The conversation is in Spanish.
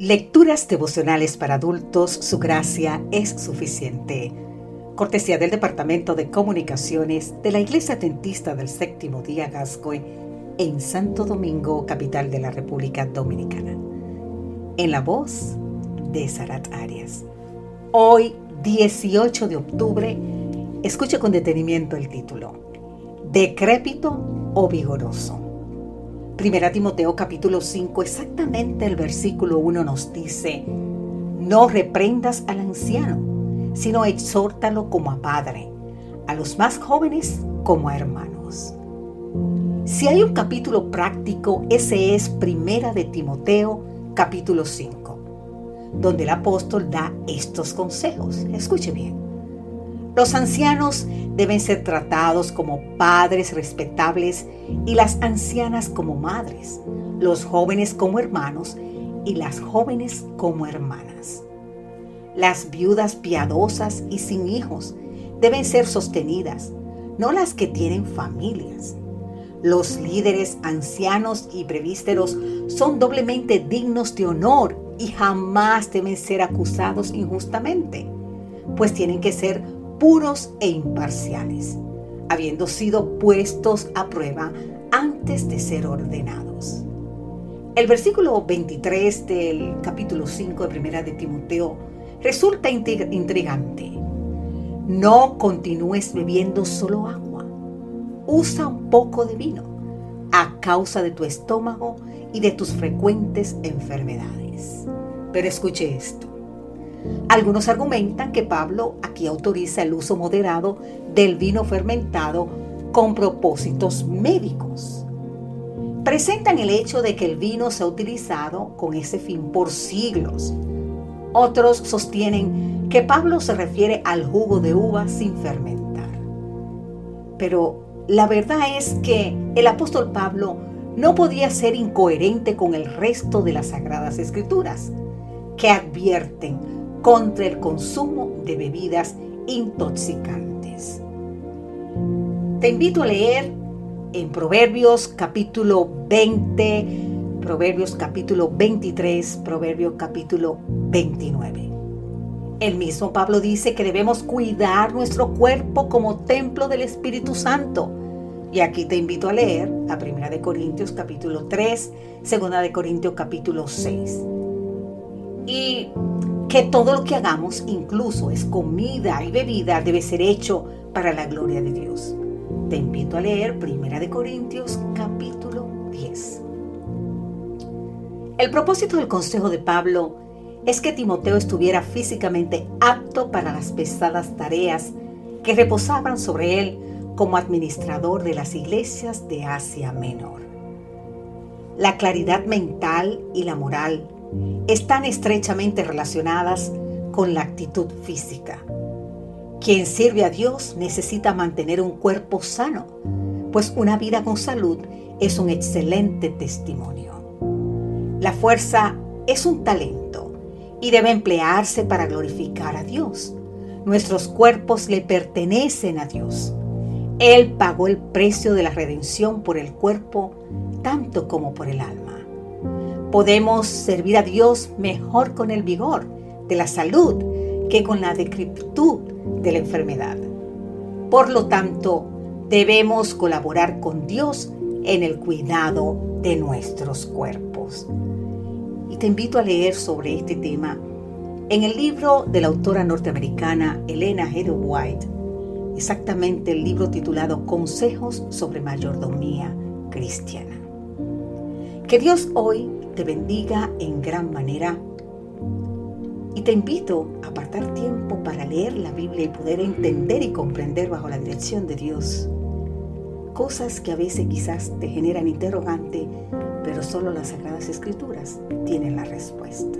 Lecturas devocionales para adultos, su gracia es suficiente. Cortesía del Departamento de Comunicaciones de la Iglesia Dentista del Séptimo Día Gascoy en Santo Domingo, capital de la República Dominicana. En la voz de Sarat Arias. Hoy, 18 de octubre, escuche con detenimiento el título. Decrépito o vigoroso. Primera Timoteo capítulo 5, exactamente el versículo 1 nos dice, no reprendas al anciano, sino exhórtalo como a padre, a los más jóvenes como a hermanos. Si hay un capítulo práctico, ese es Primera de Timoteo capítulo 5, donde el apóstol da estos consejos. Escuche bien. Los ancianos deben ser tratados como padres respetables y las ancianas como madres, los jóvenes como hermanos y las jóvenes como hermanas. Las viudas piadosas y sin hijos deben ser sostenidas, no las que tienen familias. Los líderes ancianos y prevísteros son doblemente dignos de honor y jamás deben ser acusados injustamente, pues tienen que ser puros e imparciales, habiendo sido puestos a prueba antes de ser ordenados. El versículo 23 del capítulo 5 de Primera de Timoteo resulta intrigante. No continúes bebiendo solo agua. Usa un poco de vino a causa de tu estómago y de tus frecuentes enfermedades. Pero escuche esto. Algunos argumentan que Pablo aquí autoriza el uso moderado del vino fermentado con propósitos médicos. Presentan el hecho de que el vino se ha utilizado con ese fin por siglos. Otros sostienen que Pablo se refiere al jugo de uva sin fermentar. Pero la verdad es que el apóstol Pablo no podía ser incoherente con el resto de las sagradas escrituras, que advierten contra el consumo de bebidas intoxicantes. Te invito a leer en Proverbios capítulo 20, Proverbios capítulo 23, Proverbios capítulo 29. El mismo Pablo dice que debemos cuidar nuestro cuerpo como templo del Espíritu Santo. Y aquí te invito a leer la Primera de Corintios capítulo 3, Segunda de Corintios capítulo 6. Y que todo lo que hagamos, incluso es comida y bebida, debe ser hecho para la gloria de Dios. Te invito a leer Primera de Corintios capítulo 10. El propósito del consejo de Pablo es que Timoteo estuviera físicamente apto para las pesadas tareas que reposaban sobre él como administrador de las iglesias de Asia Menor. La claridad mental y la moral están estrechamente relacionadas con la actitud física. Quien sirve a Dios necesita mantener un cuerpo sano, pues una vida con salud es un excelente testimonio. La fuerza es un talento y debe emplearse para glorificar a Dios. Nuestros cuerpos le pertenecen a Dios. Él pagó el precio de la redención por el cuerpo tanto como por el alma. Podemos servir a Dios mejor con el vigor de la salud que con la decrepitud de la enfermedad. Por lo tanto, debemos colaborar con Dios en el cuidado de nuestros cuerpos. Y te invito a leer sobre este tema en el libro de la autora norteamericana Elena Heather White, exactamente el libro titulado Consejos sobre Mayordomía Cristiana. Que Dios hoy te bendiga en gran manera. Y te invito a apartar tiempo para leer la Biblia y poder entender y comprender bajo la dirección de Dios cosas que a veces quizás te generan interrogante, pero solo las Sagradas Escrituras tienen la respuesta.